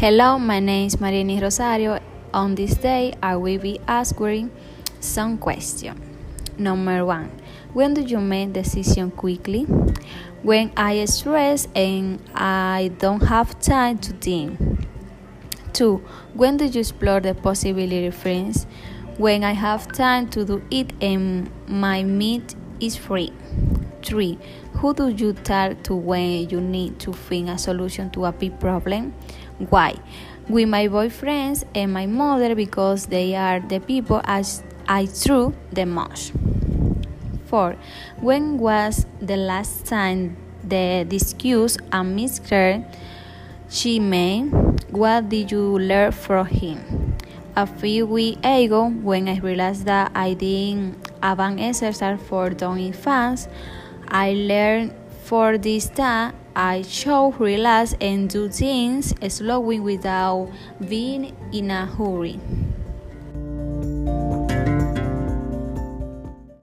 Hello, my name is Mariani Rosario. On this day, I will be asking some questions. Number one, when do you make decision quickly? When I stress and I don't have time to think. Two, when do you explore the possibility friends? When I have time to do it and my meat is free. 3. Who do you talk to when you need to find a solution to a big problem? Why? With my boyfriends and my mother because they are the people as I trust the most. 4. When was the last time the discuss a mistake she made? What did you learn from him? A few weeks ago, when I realized that I didn't an exercise for doing fans, I learned for this time, I should relax and do things slowly without being in a hurry.